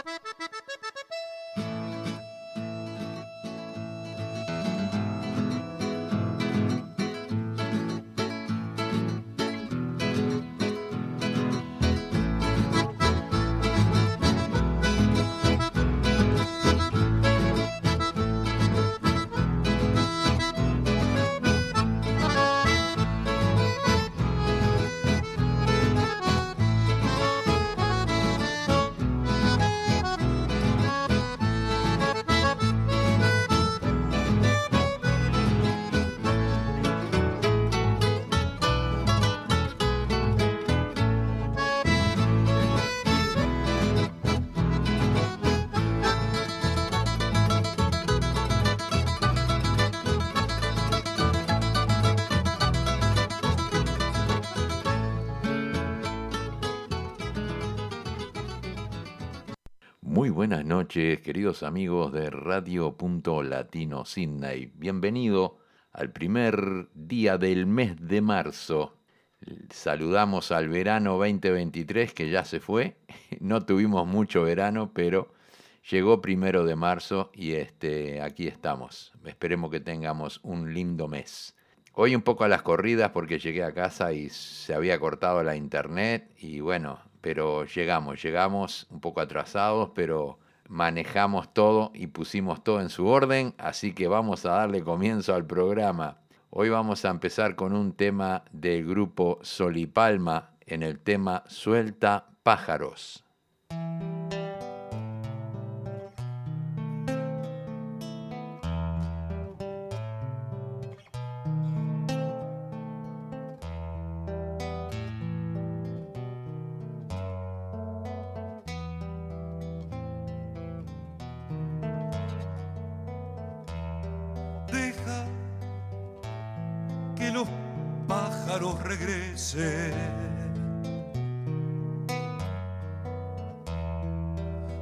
Ha ha ha! Buenas noches, queridos amigos de Radio Punto Latino Sydney. Bienvenido al primer día del mes de marzo. Saludamos al verano 2023 que ya se fue. No tuvimos mucho verano, pero llegó primero de marzo y este, aquí estamos. Esperemos que tengamos un lindo mes. Hoy un poco a las corridas porque llegué a casa y se había cortado la internet y bueno, pero llegamos, llegamos un poco atrasados, pero manejamos todo y pusimos todo en su orden, así que vamos a darle comienzo al programa. Hoy vamos a empezar con un tema del grupo Solipalma en el tema Suelta pájaros.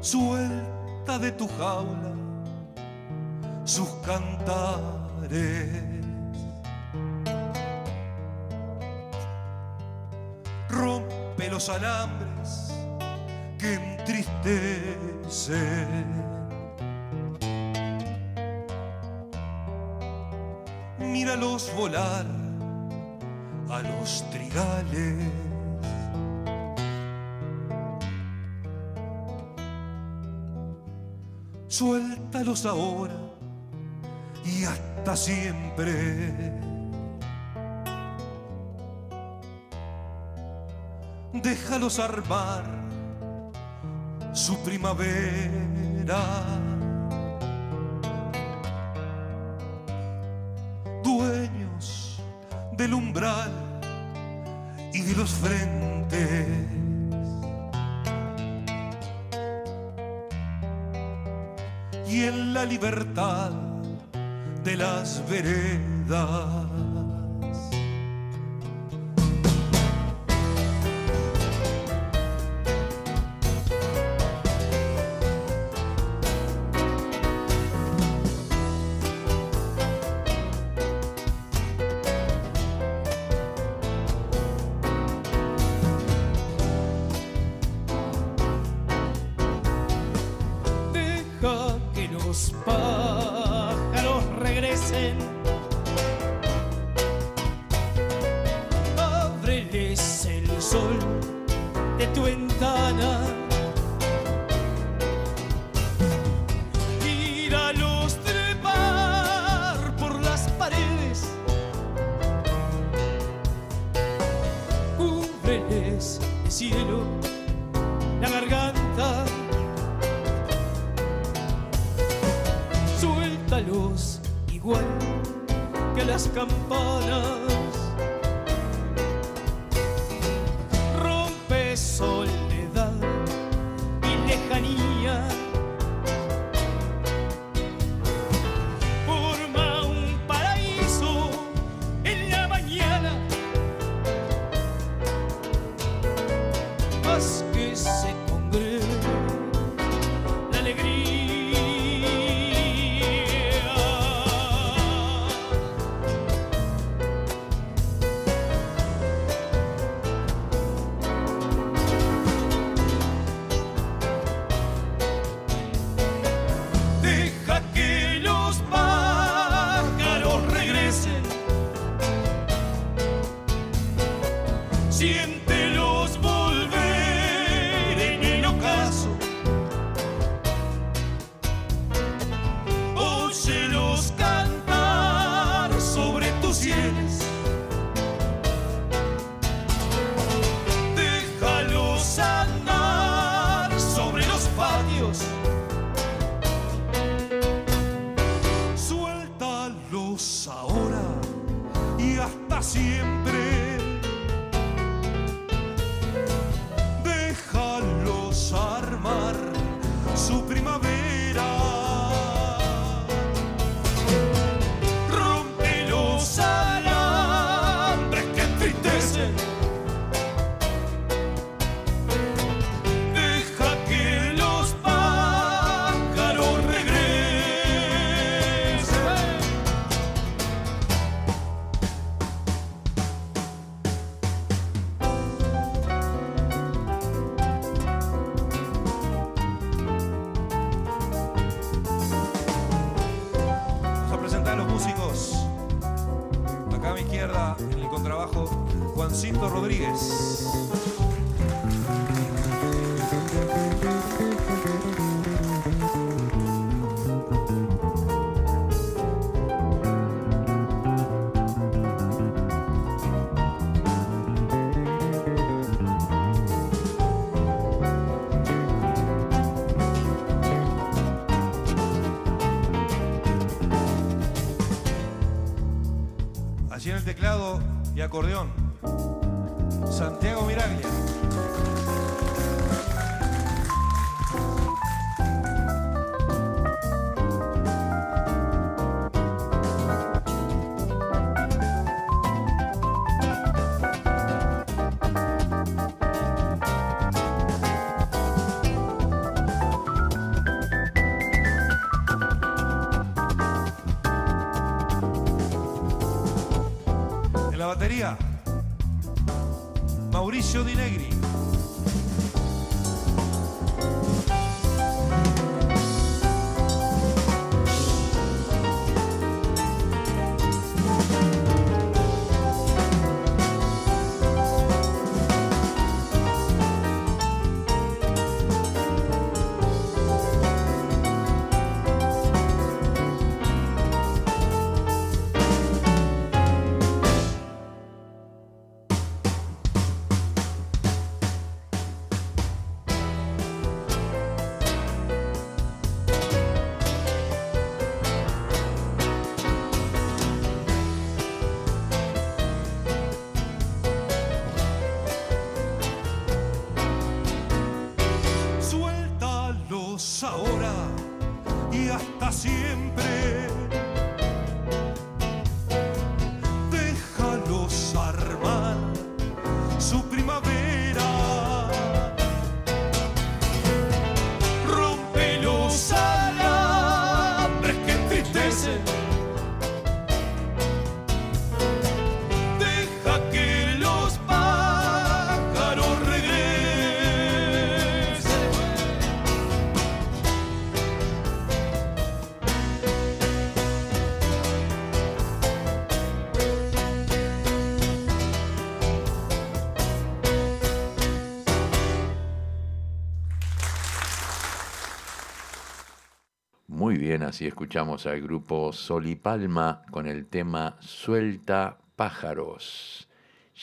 Suelta de tu jaula sus cantares. Rompe los alambres que entristecen. Míralos volar a los trigales. Suéltalos ahora y hasta siempre. Déjalos armar su primavera. Veredas. El teclado y acordeón, Santiago Miraglia. Muy bien, así escuchamos al grupo Sol y Palma con el tema Suelta pájaros.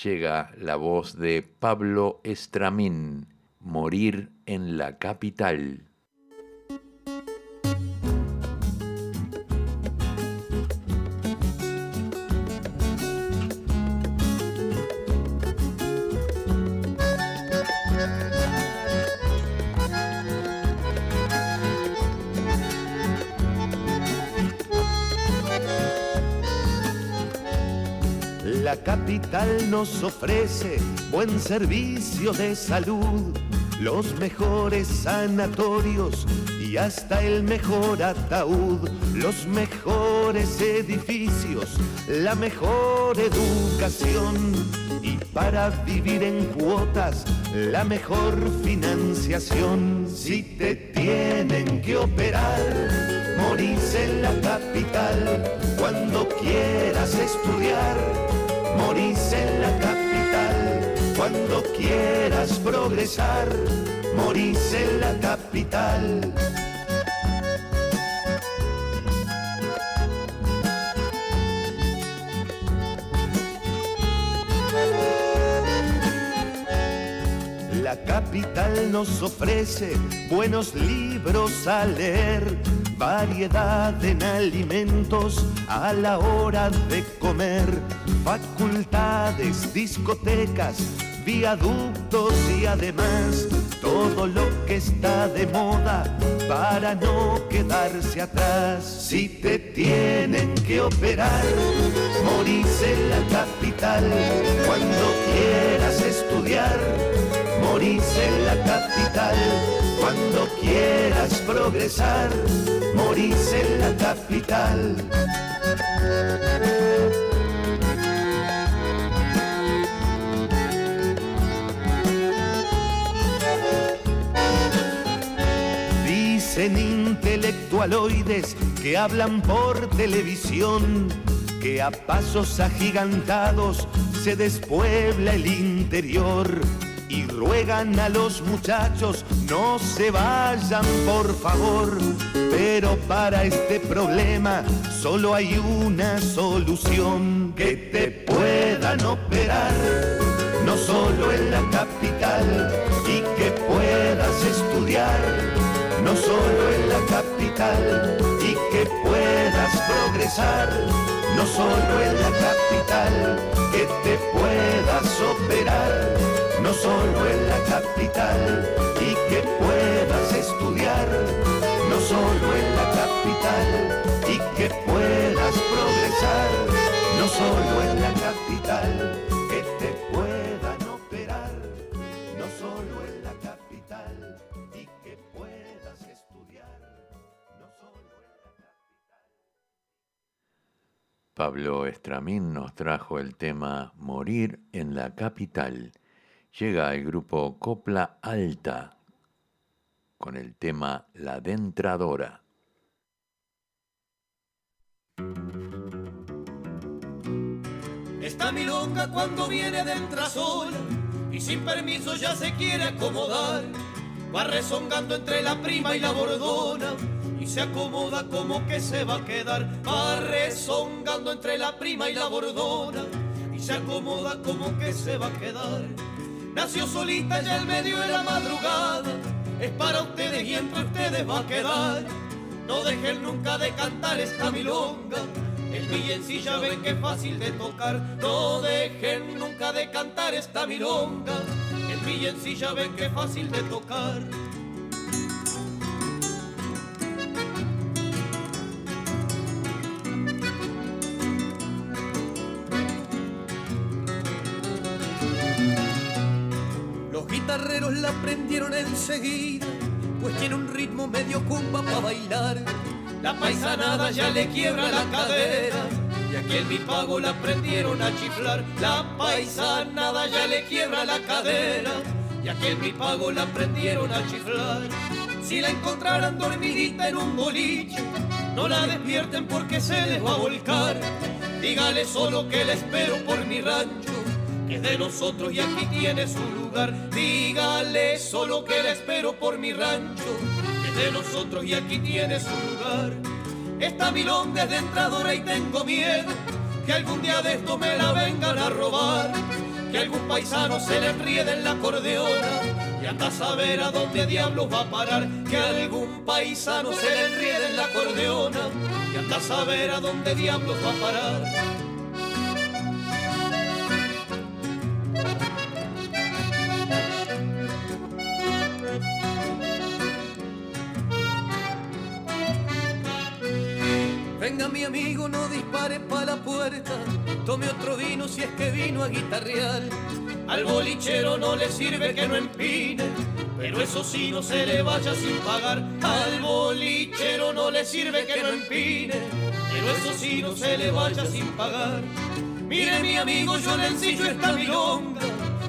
Llega la voz de Pablo Estramín, Morir en la capital. Nos ofrece buen servicio de salud, los mejores sanatorios y hasta el mejor ataúd, los mejores edificios, la mejor educación y para vivir en cuotas la mejor financiación. Si te tienen que operar, morís en la capital cuando quieras estudiar. Morís en la capital cuando quieras progresar. Morís en la capital. La capital nos ofrece buenos libros a leer, variedad en alimentos a la hora de comer, facultades, discotecas, viaductos y además todo lo que está de moda para no quedarse atrás. Si te tienen que operar, morís en la capital. Cuando quieras estudiar, morís en la capital. Cuando quieras progresar, morís en la capital. En intelectualoides que hablan por televisión, que a pasos agigantados se despuebla el interior y ruegan a los muchachos no se vayan por favor. Pero para este problema solo hay una solución que te puedan operar, no solo en la capital y que puedas estudiar no solo en la capital, y que puedas progresar, no solo en la capital, que te puedas operar, no solo en la capital, y que puedas estudiar, no solo en la capital, y que puedas progresar, no solo en la capital Pablo Estramín nos trajo el tema Morir en la capital. Llega el grupo Copla Alta con el tema La Dentradora. Esta milonga cuando viene de sola y sin permiso ya se quiere acomodar, va rezongando entre la prima y la bordona y se acomoda como que se va a quedar, va rezongando entre la prima y la bordona y se acomoda como que se va a quedar. Nació solita ya el medio de la madrugada, es para ustedes y entre ustedes va a quedar. No dejen nunca de cantar esta milonga, el villancilla ven que es fácil de tocar. No dejen nunca de cantar esta milonga, el villancilla ven que es fácil de tocar. Guitarreros la aprendieron enseguida, pues tiene un ritmo medio cumba para bailar. La paisanada ya le quiebra la cadera, y aquí en mi pago la aprendieron a chiflar. La paisanada ya le quiebra la cadera, y aquí en mi pago la aprendieron a chiflar. Si la encontraran dormidita en un boliche, no la despierten porque se les va a volcar. Dígale solo que la espero por mi rancho es de nosotros y aquí tiene su lugar. Dígale solo que la espero por mi rancho, que es de nosotros y aquí tiene su lugar. Esta milonga es de entradora y tengo miedo que algún día de esto me la vengan a robar. Que algún paisano se le enriede en la acordeona y hasta saber a dónde diablos va a parar. Que algún paisano se le enriede en la acordeona y hasta saber a dónde diablos va a parar. Mi amigo, no dispare pa' la puerta. Tome otro vino si es que vino a guitarrear. Al bolichero no le sirve que no empine, pero eso sí no se le vaya sin pagar. Al bolichero no le sirve que no empine, pero eso sí no se le vaya sin pagar. Mire mi amigo, yo le ensillo esta milonga.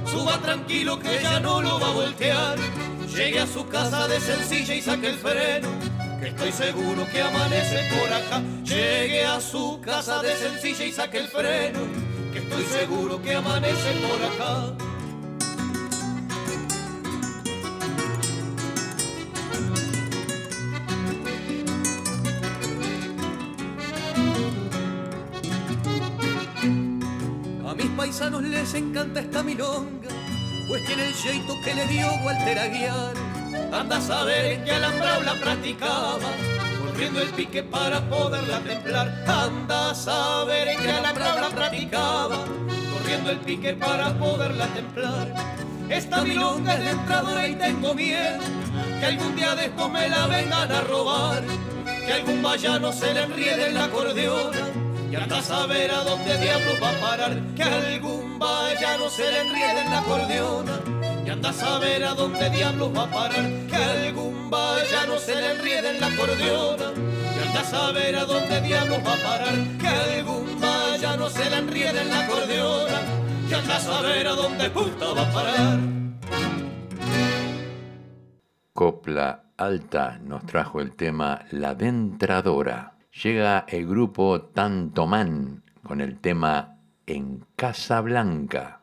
Suba tranquilo que ya no lo va a voltear. Llegue a su casa de sencilla y saque el freno que estoy seguro que amanece por acá. Llegue a su casa de sencilla y saque el freno, que estoy seguro que amanece por acá. A mis paisanos les encanta esta milonga, pues tiene el jeito que le dio Walter Aguiar. Anda a saber en qué alambrado la practicaba, corriendo el pique para poderla templar. Anda a saber en qué alambrado la practicaba, corriendo el pique para poderla templar. Esta milonga es de entradora y tengo miedo que algún día de esto me la vengan a robar, que algún vallano se le enriede en la acordeona y hasta saber a dónde diablos va a parar, que algún vallano se le enriede en la acordeona y anda a saber a dónde diablos va a parar, que algún vallano se le enriede en la acordeona y anda a saber a dónde diablos va a parar, que algún vallano se le enriede en la acordeona y anda a saber a dónde puta va a parar. Copla Alta nos trajo el tema La Dentradora. Llega el grupo Tantomán con el tema En Casa Blanca.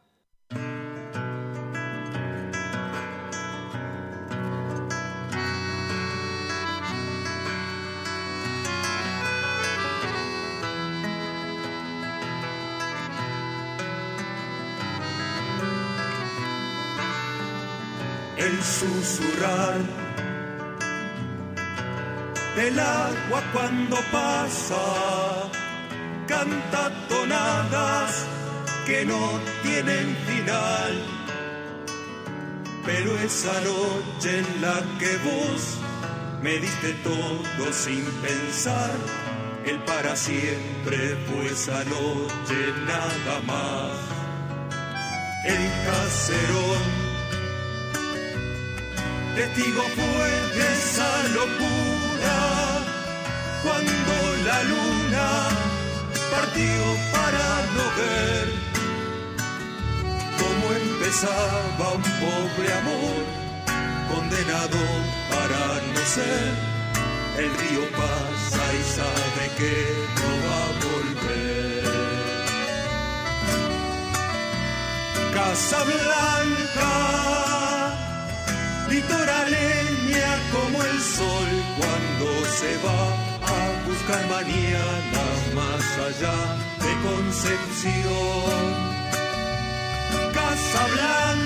El susurrar del agua cuando pasa, canta tonadas que no tienen final. Pero esa noche en la que vos me diste todo sin pensar, el para siempre fue esa noche nada más. El caserón testigo fue de esa locura cuando la luna partió para no ver cómo empezaba un pobre amor condenado para no ser. El río pasa y sabe que no va a volver. Casa Blanca litoraleña como el sol cuando se va a buscar mañana más allá de Concepción. Casa Blanca,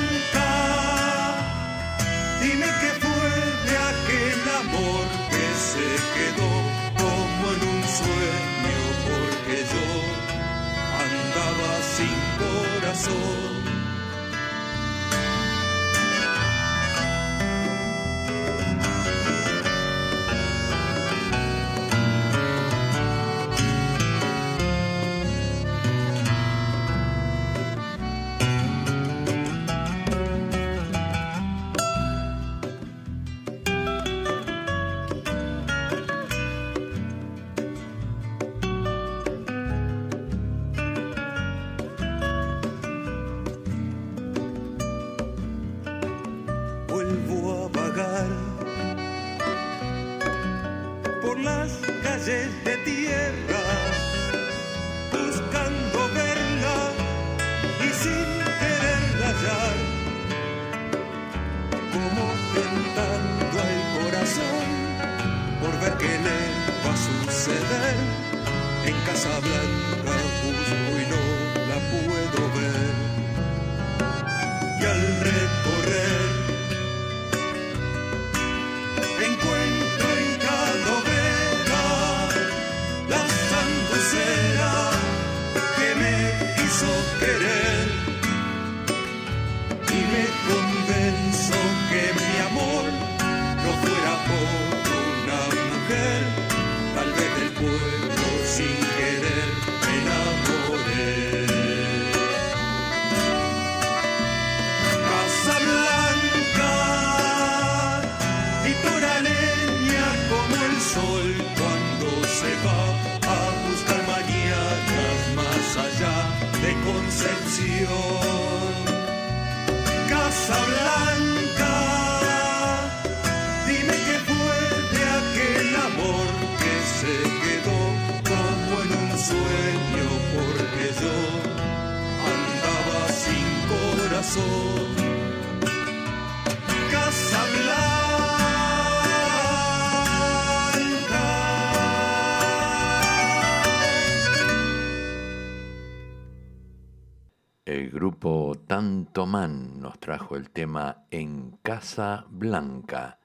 El grupo Tanto Man nos trajo el tema En Casa Blanca.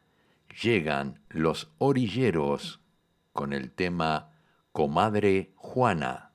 Llegan los orilleros con el tema Comadre Juana.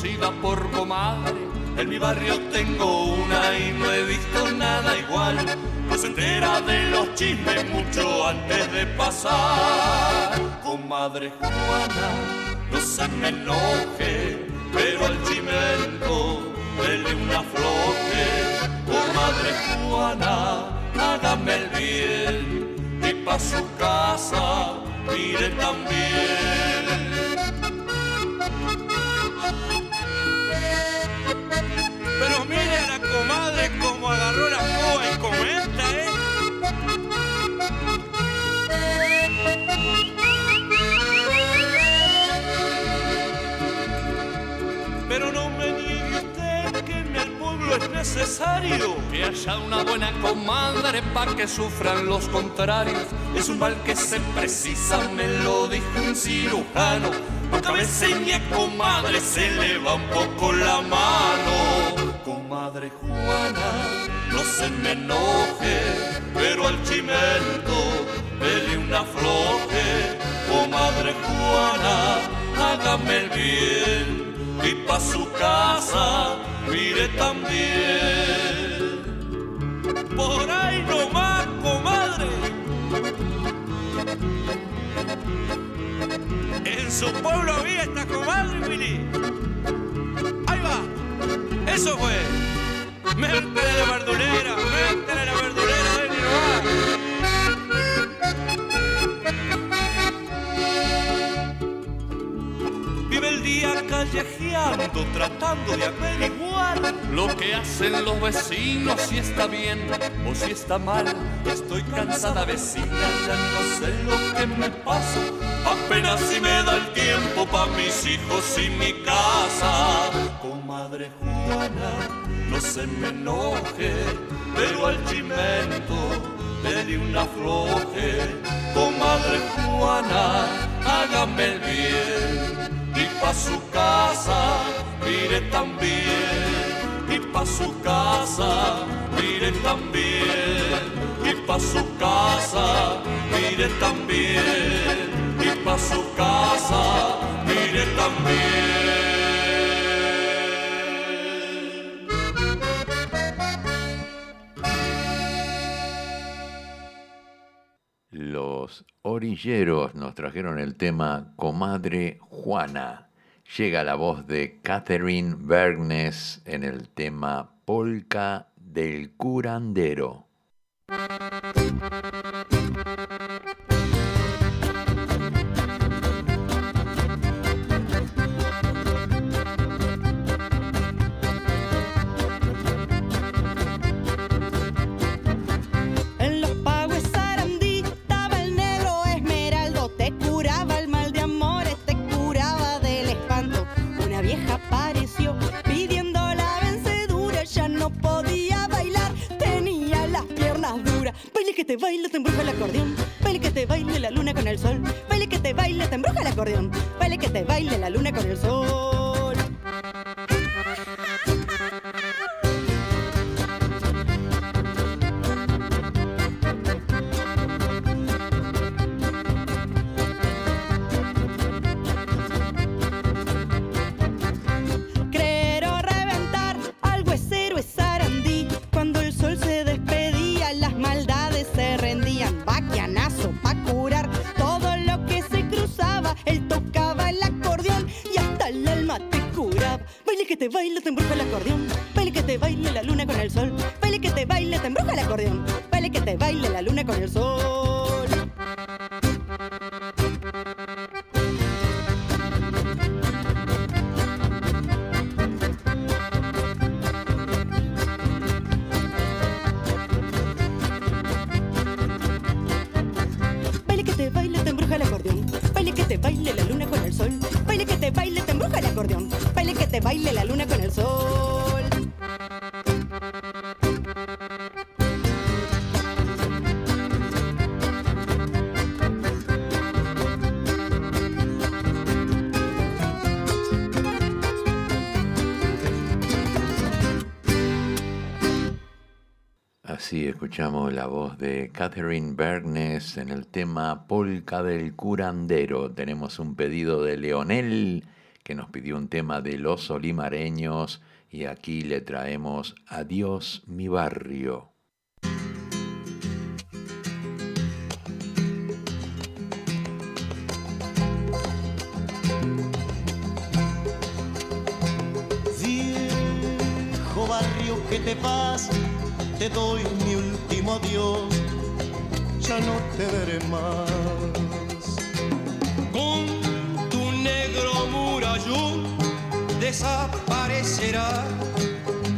Conocida por comadre. En mi barrio tengo una y no he visto nada igual. No se entera de los chismes mucho antes de pasar. Comadre Juana, no se me enoje, pero al chimento dele una floje. Comadre Juana, hágame el bien y pa' su casa mire también. Pero mire a la comadre como agarró la coba y comenta, ¿eh? Pero no me niegue usted que en el pueblo es necesario que haya una buena comadre para que sufran los contrarios. Es un mal que se precisa, me lo dijo un cirujano. Aunque me enseñe comadre, se le va un poco la mano. Comadre Juana, no se me enoje, pero al chimento dele una floje. Comadre Juana, hágame el bien y pa' su casa mire también. Por ahí nomás, comadre. En su pueblo había esta comadre, Willy. Ahí va. Eso fue. Métele la verdulera, métele la verdulera, ven y Vive el día callejeando, tratando de averiguar lo que hacen los vecinos, si está bien o si está mal. Estoy cansada vecina, ya no sé lo que me pasa. Apenas si me da el tiempo pa' mis hijos y mi casa. Comadre Juana, no se me enoje, pero al chimento le di una floje. Comadre Juana, hágame el bien y pa' su casa mire también y pa' su casa mire también y pa' su casa mire también y pa' su casa mire también Los orilleros nos trajeron el tema Comadre Juana. Llega la voz de Catherine Bergnes en el tema Polka del Curandero. Que te baile, te embruja el acordeón. Baile que te baile la luna con el sol. Baile que te baile, te embruja el acordeón. Baile que te baile la luna con el sol. Escuchamos la voz de Catherine Bergnes en el tema Polka del Curandero. Tenemos un pedido de Leonel que nos pidió un tema de los olimareños y aquí le traemos Adiós mi barrio. Viejo barrio que te vas te doy mi adiós, ya no te veré más. Con tu negro murallón desaparecerá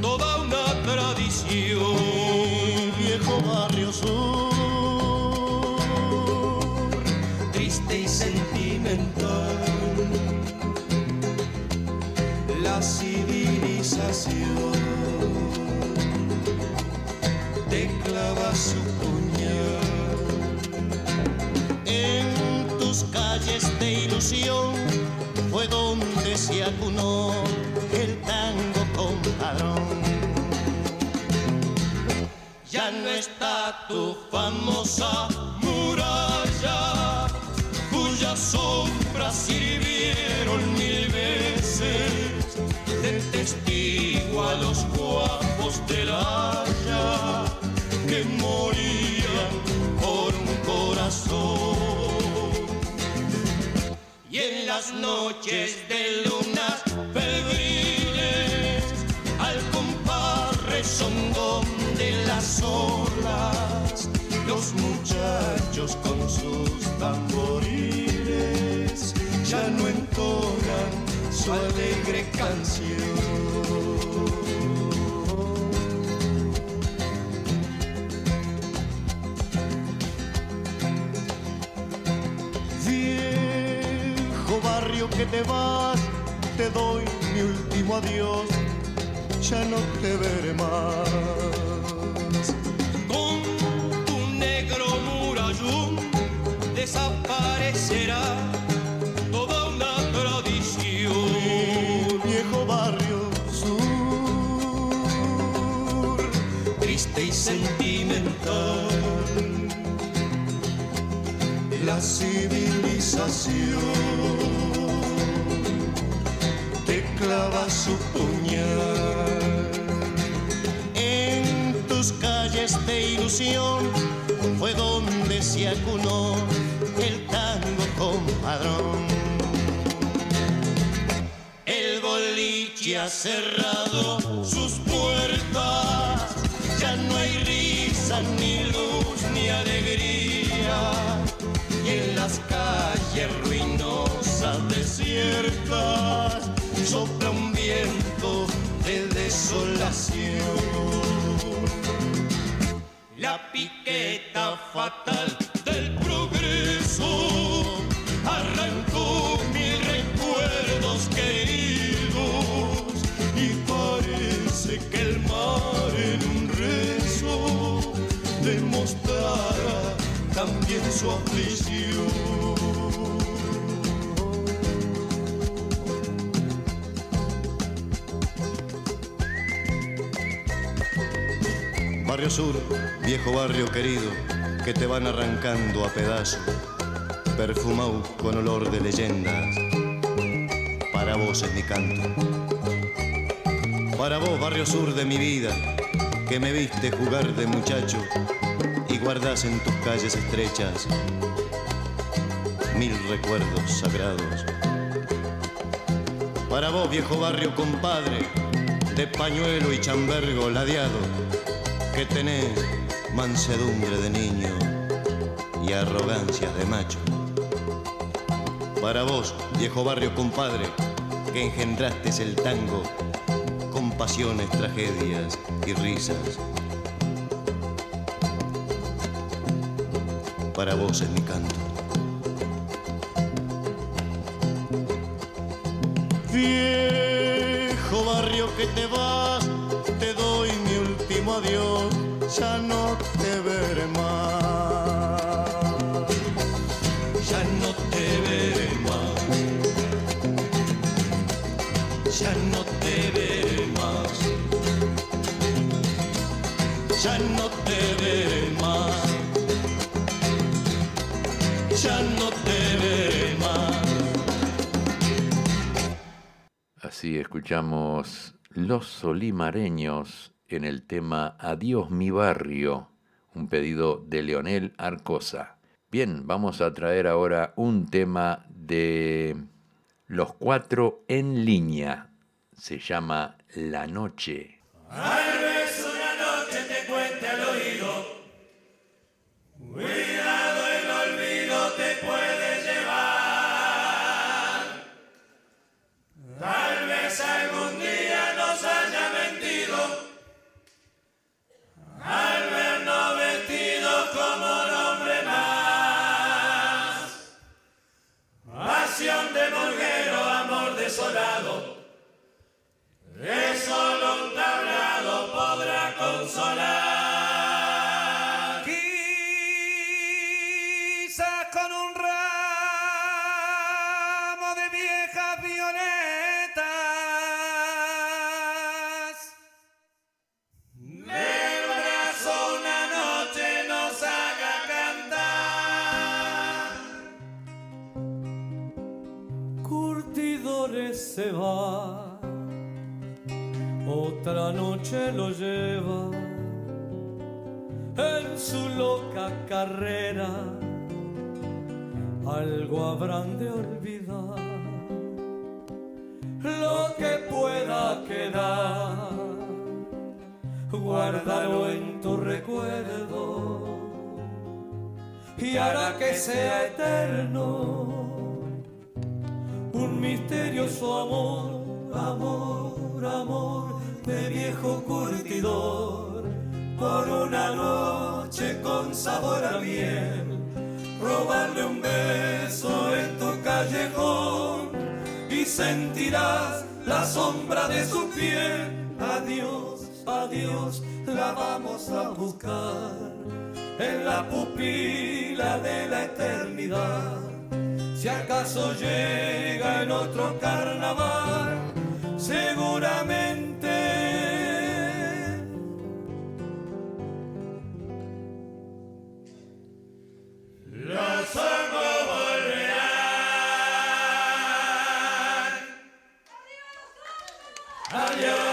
toda una tradición. Viejo barrio sur, triste y sentimental. La civilización te clava su puñal. en tus calles de ilusión fue donde se acunó el tango compadrón. Ya no está tu famosa muralla, cuya sombra sirvieron mil veces de testigo a los guapos del haya las noches de lunas febriles, al compás rezongón de las olas, los muchachos con sus tamboriles ya no entonan su alegre canción. Que te vas, te doy mi último adiós, ya no te veré más. Con tu negro murallón desaparecerá toda una tradición. Viejo barrio sur, triste y sentimental. La civilización clava su puñal. en tus calles de ilusión fue donde se acunó el tango compadrón. El boliche ha cerrado sus puertas, ya no hay risa, ni luz, ni alegría. Y en las calles ruinosas, desiertas, sopla un viento de desolación. La piqueta fatal del progreso arrancó mil recuerdos queridos y parece que el mar en un rezo demostrará también su aflicción. Barrio Sur, viejo barrio querido, que te van arrancando a pedazos, perfumado con olor de leyendas. Para vos es mi canto. Para vos, barrio sur de mi vida, que me viste jugar de muchacho y guardas en tus calles estrechas mil recuerdos sagrados. Para vos, viejo barrio compadre, de pañuelo y chambergo ladeado, que tenés mansedumbre de niño y arrogancias de macho. Para vos, viejo barrio compadre, que engendraste el tango con pasiones, tragedias y risas. Para vos es mi canto. Así escuchamos Los Solimareños en el tema Adiós mi barrio, un pedido de Leonel Arcosa. Bien, vamos a traer ahora un tema de Los Cuatro en línea. Se llama La Noche. Tal otra noche lo lleva en su loca carrera. Algo habrán de olvidar, lo que pueda quedar, guárdalo en tu recuerdo y hará que sea eterno un misterioso amor, amor, amor de viejo curtidor, por una noche con sabor a miel, robarle un beso en tu callejón y sentirás la sombra de su piel. Adiós, adiós, la vamos a buscar en la pupila de la eternidad. Si acaso llega en otro carnaval, seguramente. Adiós,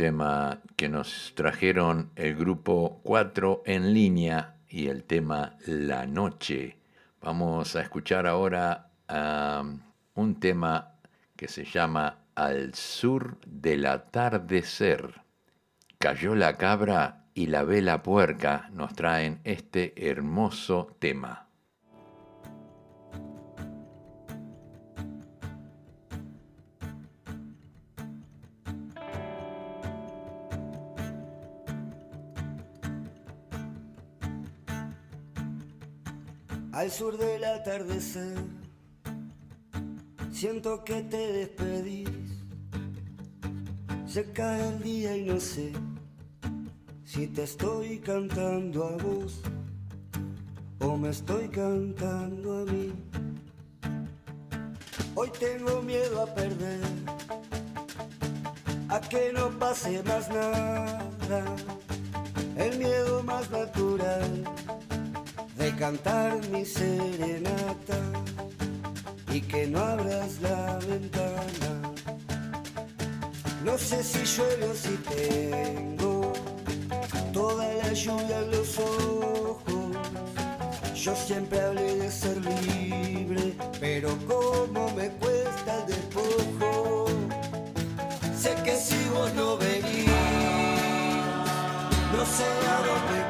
tema que nos trajeron el grupo 4 en línea y el tema La Noche. Vamos a escuchar ahora un tema que se llama Al sur del atardecer. Cayó la cabra y la vela puerca nos traen este hermoso tema. Al sur del atardecer, siento que te despedís. Se cae el día y no sé si te estoy cantando a vos o me estoy cantando a mí. Hoy tengo miedo a perder, a que no pase más nada, el miedo más natural de cantar mi serenata. que no abras la ventana. No sé si llueve o si tengo toda la lluvia en los ojos. Yo siempre hablé de ser libre, pero como me cuesta el despojo. Sé que si vos no venís, no sé a dónde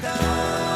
cantar?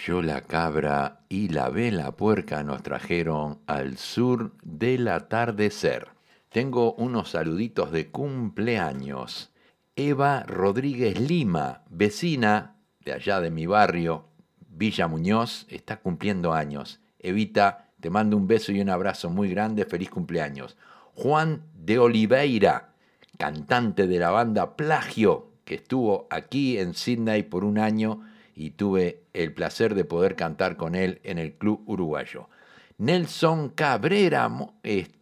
Cayó la cabra y la vela puerca nos trajeron al sur del atardecer. Tengo unos saluditos de cumpleaños. Eva Rodríguez Lima, vecina de allá de mi barrio, Villa Muñoz, está cumpliendo años. Evita, te mando un beso y un abrazo muy grande, feliz cumpleaños. Juan de Oliveira, cantante de la banda Plagio, que estuvo aquí en Sydney por un año y tuve el placer de poder cantar con él en el Club Uruguayo. Nelson Cabrera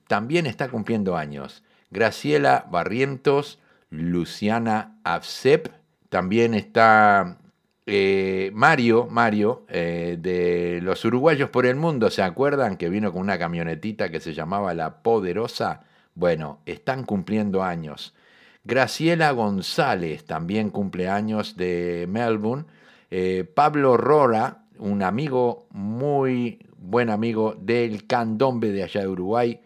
también está cumpliendo años. Graciela Barrientos, Luciana Afsep, también está eh, Mario, Mario, eh, de los uruguayos por el mundo, ¿se acuerdan que vino con una camionetita que se llamaba La Poderosa? Bueno, están cumpliendo años. Graciela González también cumple años de Melbourne. Eh, Pablo Rora, un amigo muy buen amigo del candombe de allá de Uruguay.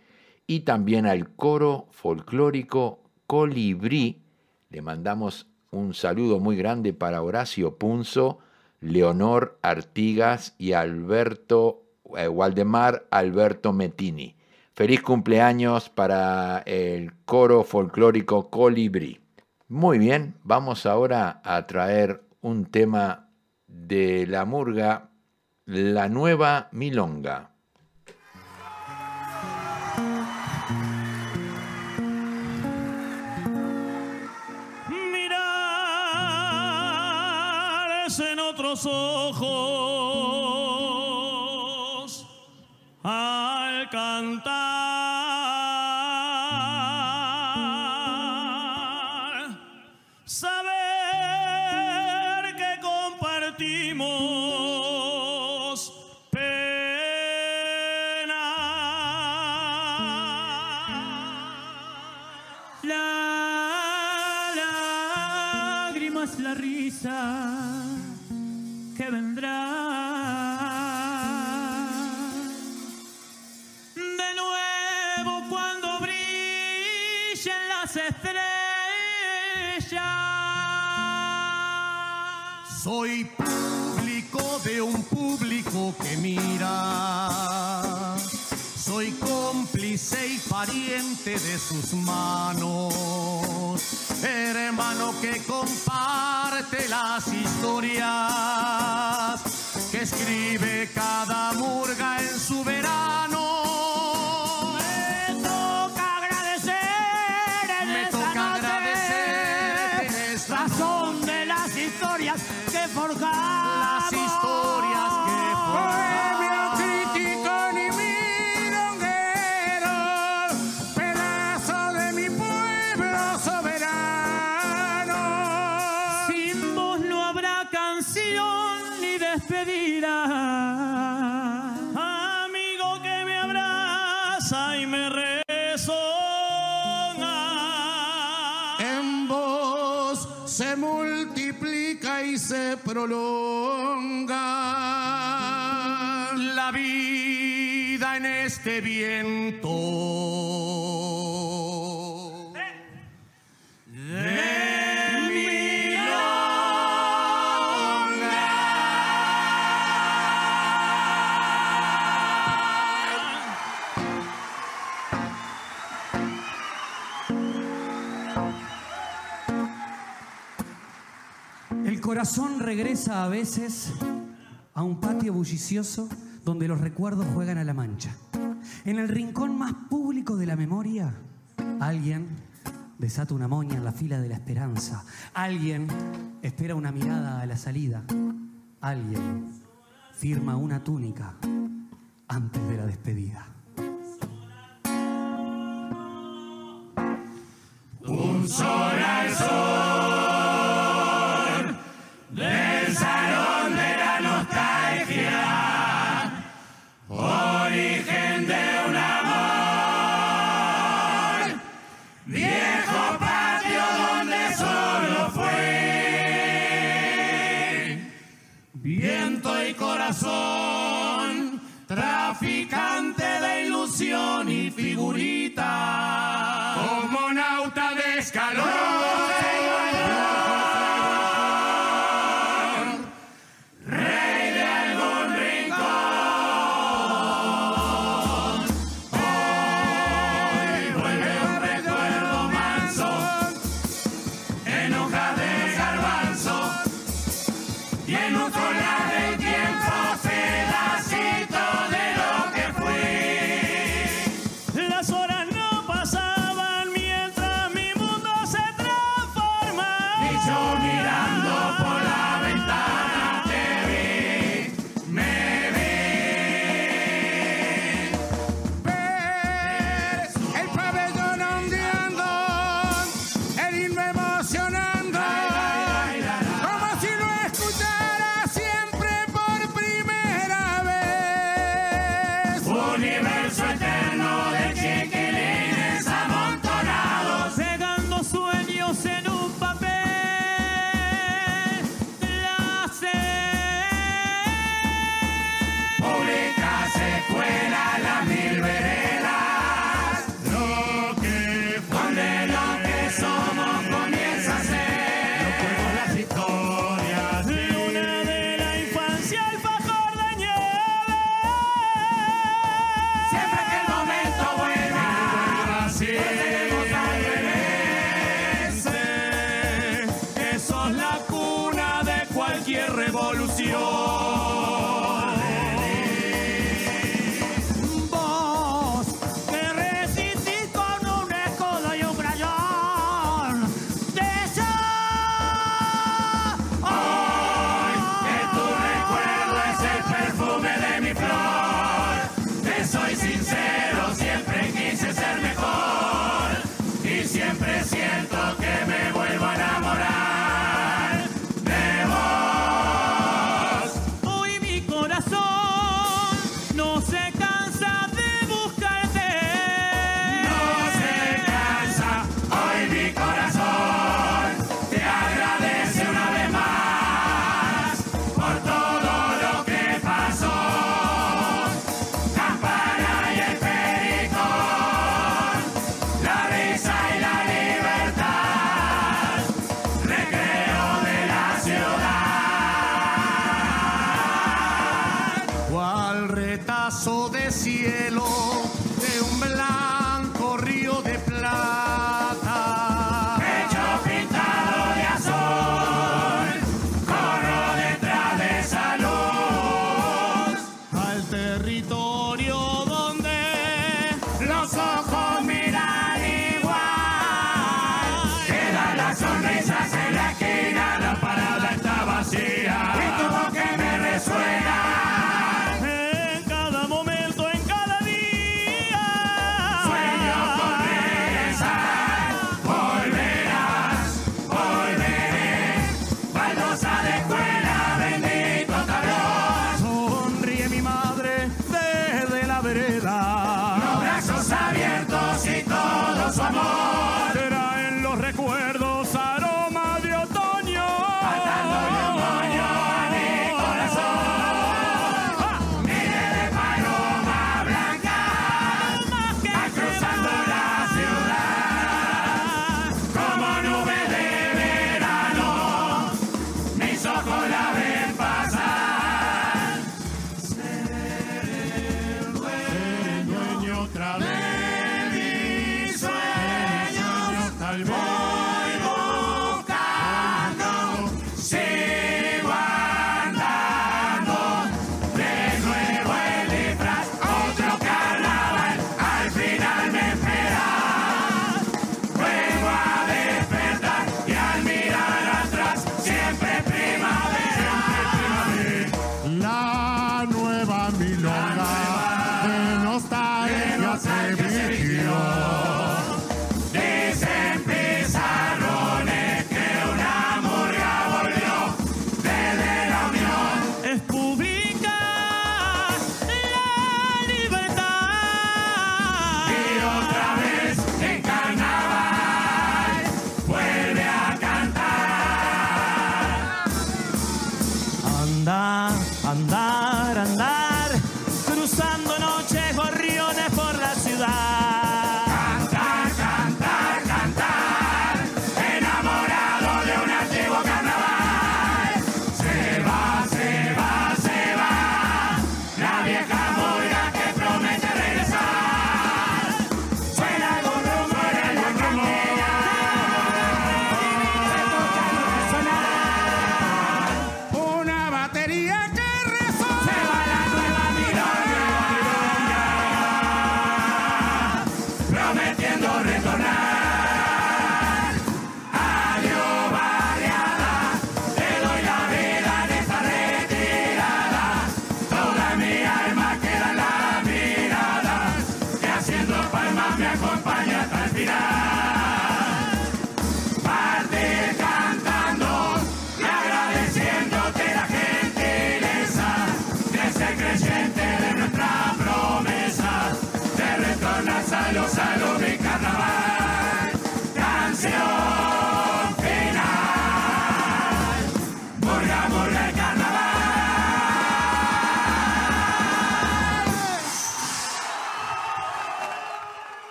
Y también al coro folclórico Colibrí. Le mandamos un saludo muy grande para Horacio Punzo, Leonor Artigas y Alberto eh, Waldemar Alberto Metini. Feliz cumpleaños para el coro folclórico Colibrí. Muy bien, vamos ahora a traer un tema de la murga, La Nueva Milonga. mirar en otros ojos al cantar, la risa que vendrá. De nuevo cuando brillen las estrellas. Soy público de un público que mira. Soy cómplice y pariente de sus manos. Hermano que comparte las historias que escribe cada murga en su verano. este viento. El corazón regresa a veces a un patio bullicioso donde los recuerdos juegan a la mancha. En el rincón más público de la memoria, alguien desata una moña en la fila de la esperanza. Alguien espera una mirada a la salida. Alguien firma una túnica antes de la despedida.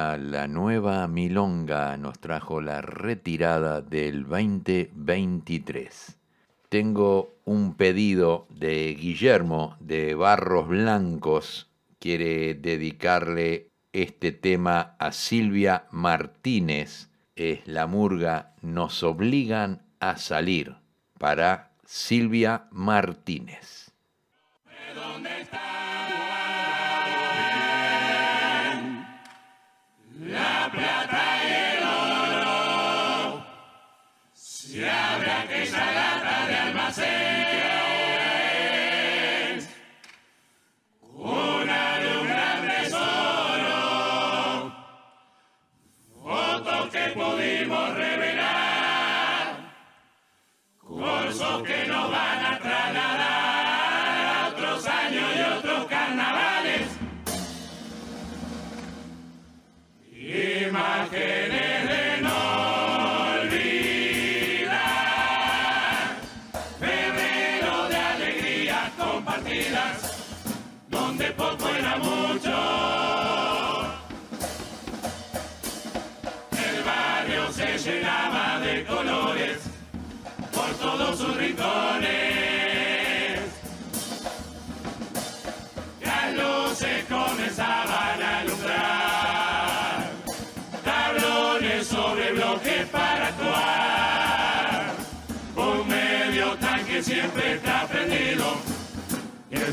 la nueva milonga nos trajo la retirada del 2023. Tengo un pedido de Guillermo de Barros Blancos. Quiere dedicarle este tema a Silvia Martínez. Es la murga Nos obligan a salir para Silvia Martínez. Dónde?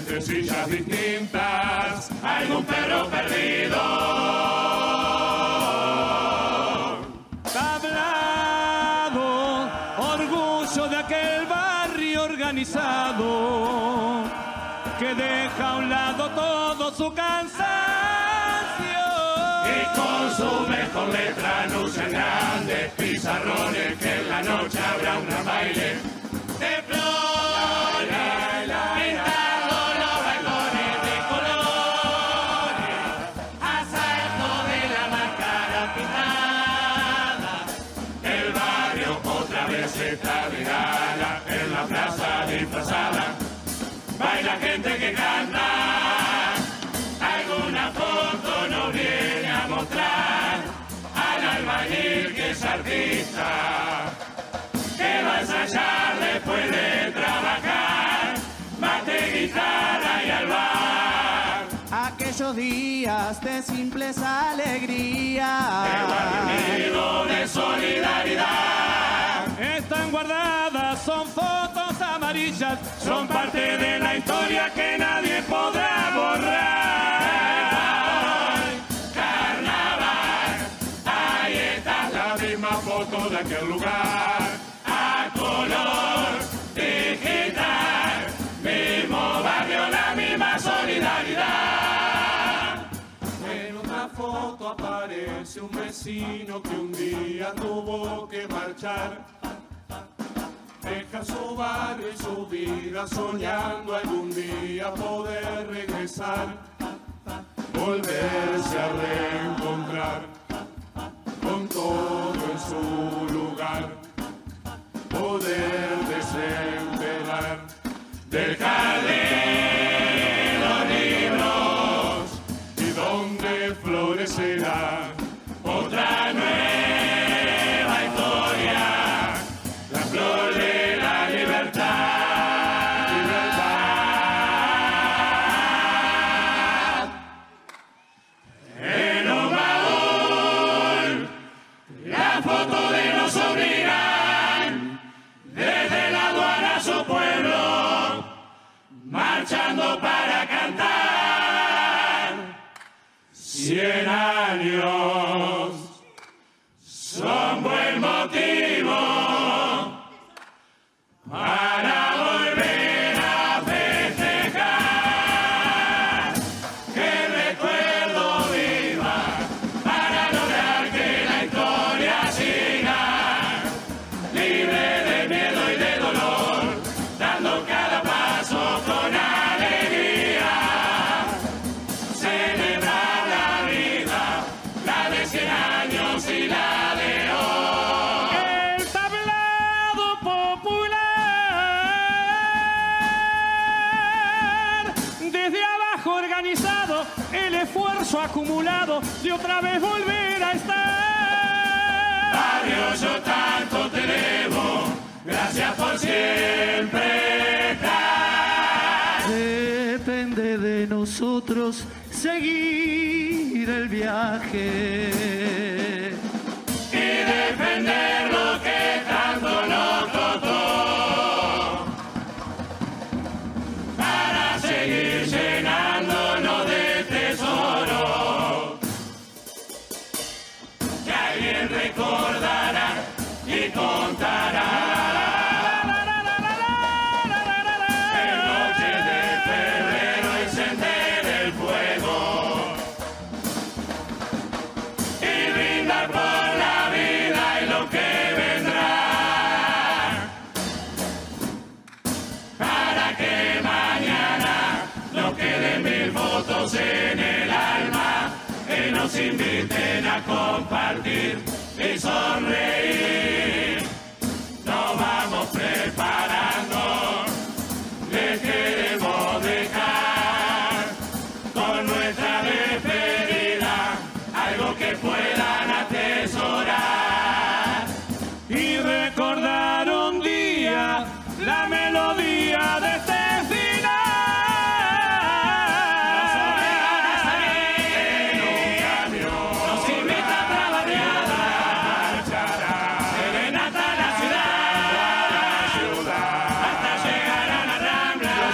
sillas distintas, algún perro perdido. Tablado, orgullo de aquel barrio organizado, que deja a un lado todo su cansancio. Y con su mejor letra anuncian grandes pizarrones que en la noche habrá un baile de simples alegrías. De guarnido de solidaridad. Están guardadas, son fotos amarillas, son parte de la historia que nadie podrá borrar. Carnaval, carnaval, ahí está la misma foto de aquel lugar. Aparece un vecino que un día tuvo que marchar. Deja su barrio y su vida soñando algún día poder regresar, volverse a reencontrar con todo en su lugar, poder desemperar, dejar de 100 años.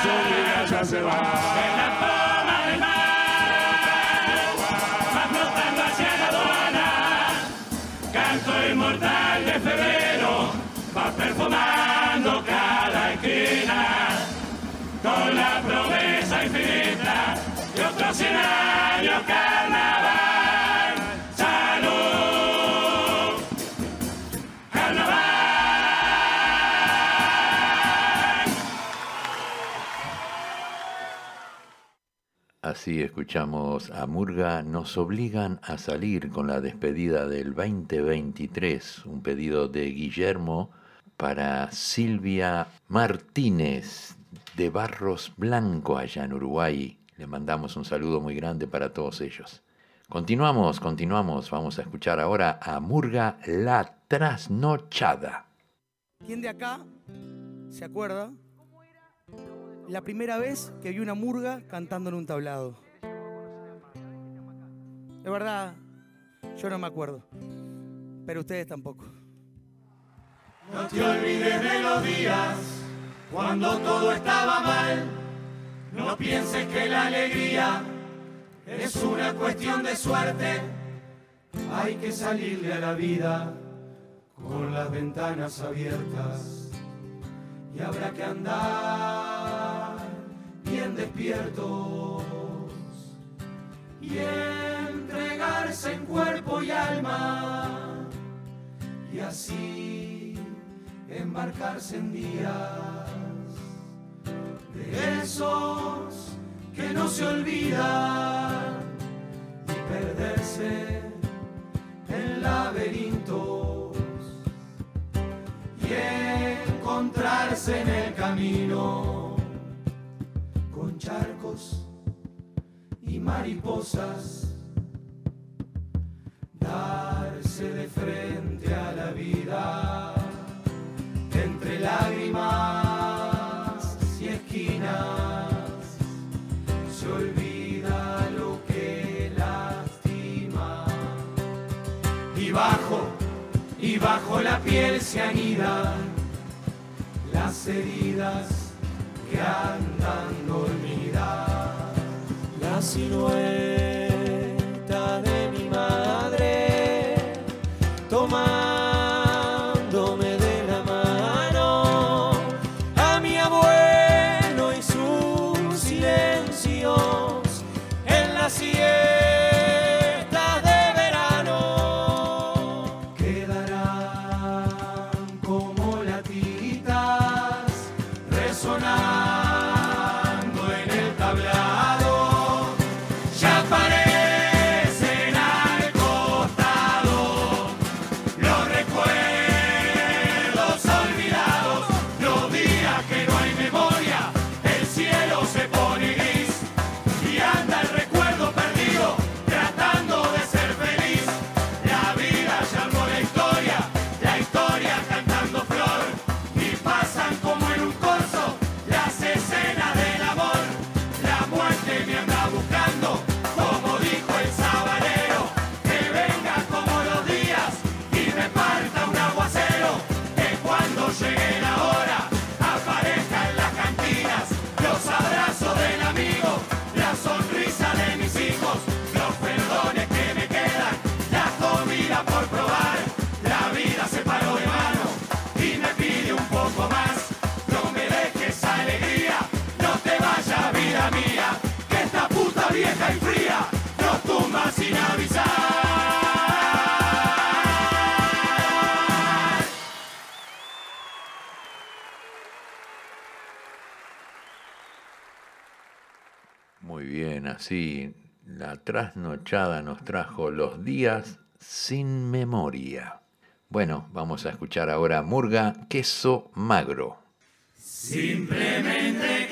En la palma del mar, va flotando hacia la aduana. Canto inmortal de febrero, va perfumando cada esquina. Con la promesa infinita de otros cien años. Así escuchamos a Murga, nos obligan a salir con la despedida del 2023, un pedido de Guillermo para Silvia Martínez de Barros Blanco allá en Uruguay. Le mandamos un saludo muy grande para todos ellos. Continuamos, continuamos, vamos a escuchar ahora a Murga La Trasnochada. ¿Quién de acá se acuerda la primera vez que vi una murga cantando en un tablado? De verdad, yo no me acuerdo. Pero ustedes tampoco. No te olvides de los días cuando todo estaba mal. No pienses que la alegría es una cuestión de suerte. Hay que salirle a la vida con las ventanas abiertas y habrá que andar bien despiertos y entregarse en cuerpo y alma y así embarcarse en días de esos que no se olvidan y perderse en laberintos y encontrarse en el camino charcos y mariposas, darse de frente a la vida, entre lágrimas y esquinas, se olvida lo que lastima, y bajo, y bajo la piel se anidan las heridas que andan silueta. Así la trasnochada nos trajo los días sin memoria. Bueno, vamos a escuchar ahora Murga Queso Magro. Simplemente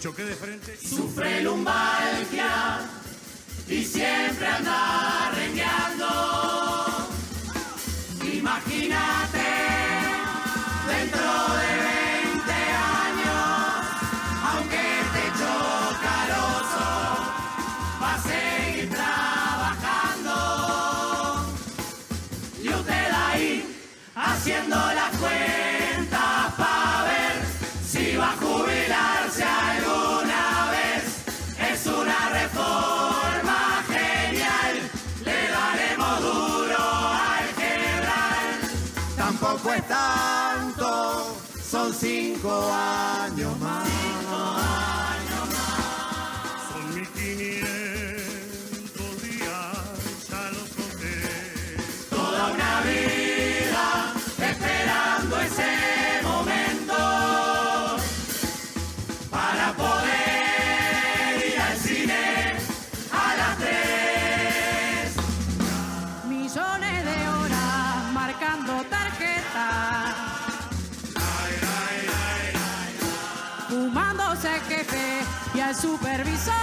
choqué de frente. Supervisor.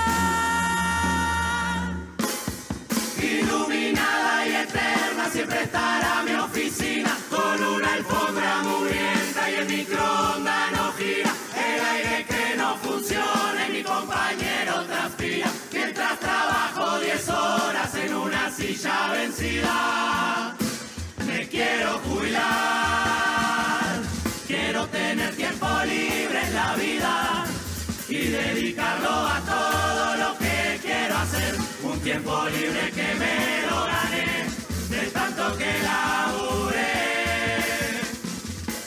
Iluminada y eterna siempre estará mi oficina con una alfombra mugrienta y el microondas no gira. El aire que no funciona y mi compañero transpira mientras trabajo 10 horas en una silla vencida. Me quiero jubilar, quiero tener tiempo libre en la vida dedicarlo a todo lo que quiero hacer. Un tiempo libre que me lo gané de tanto que laburé.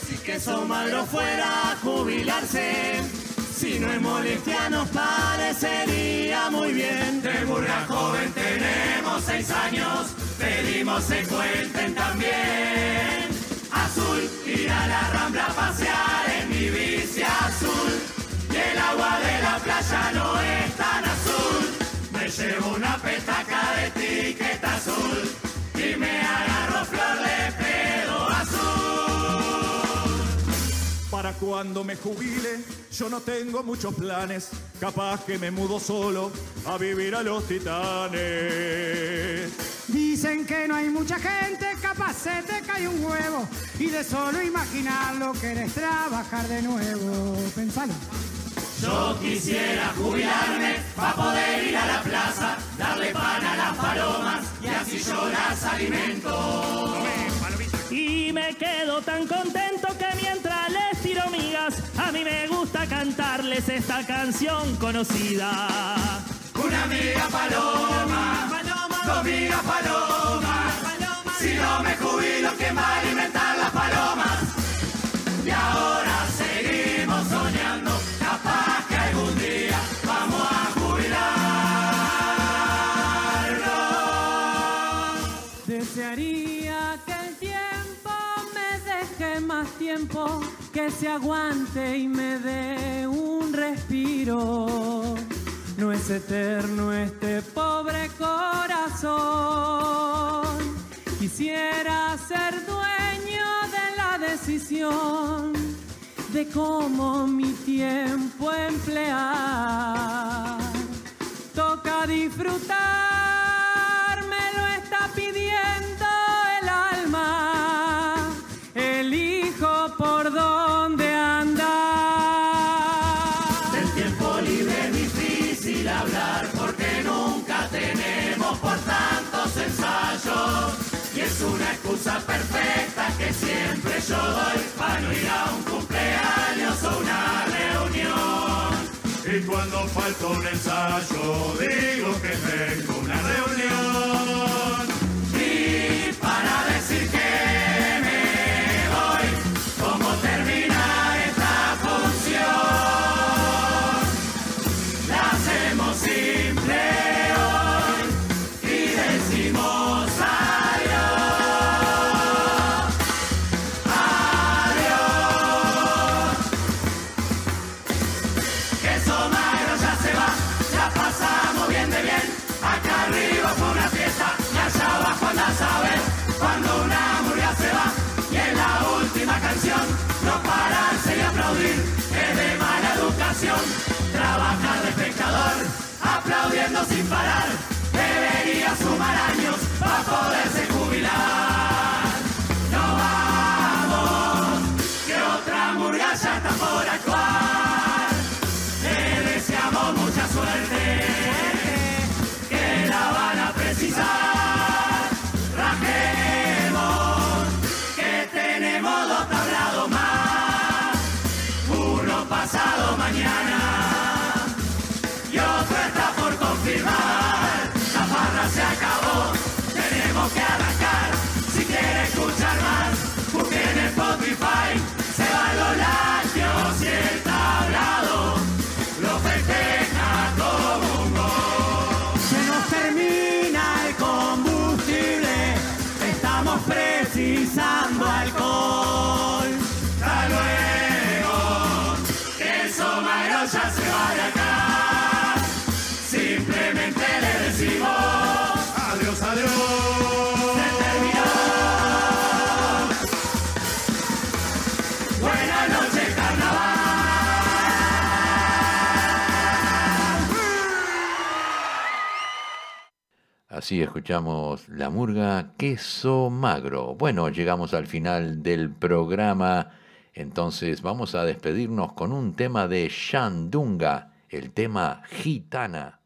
Si que eso malo fuera jubilarse. Si no es molestia nos parecería muy bien. De burga joven tenemos seis años, pedimos se cuenten también. Azul, ir a la rambla a pasear en mi bici azul. El agua de la playa no es tan azul. Me llevo una petaca de etiqueta azul y me agarro flor de pedo azul. Para cuando me jubile, yo no tengo muchos planes. Capaz que me mudo solo a vivir a los titanes. Dicen que no hay mucha gente, capaz se te cae un huevo y de solo imaginarlo querés trabajar de nuevo. Pensalo. Yo quisiera jubilarme para poder ir a la plaza, darle pan a las palomas y así yo las alimento. Y me quedo tan contento que mientras les tiro migas, a mí me gusta cantarles esta canción conocida. Una amiga paloma, dos amigas palomas. Si no me jubilo, ¿quién va a alimentar las palomas? Y ahora se aguante y me dé un respiro. No es eterno este pobre corazón. Quisiera ser dueño de la decisión de cómo mi tiempo emplear. Toca disfrutar, excusa perfecta que siempre yo doy para no ir a un cumpleaños o una reunión. Y cuando falta un ensayo, digo que tengo una reunión. Así escuchamos la murga Queso Magro. Bueno, llegamos al final del programa, entonces vamos a despedirnos con un tema de Shandunga, el tema Gitana.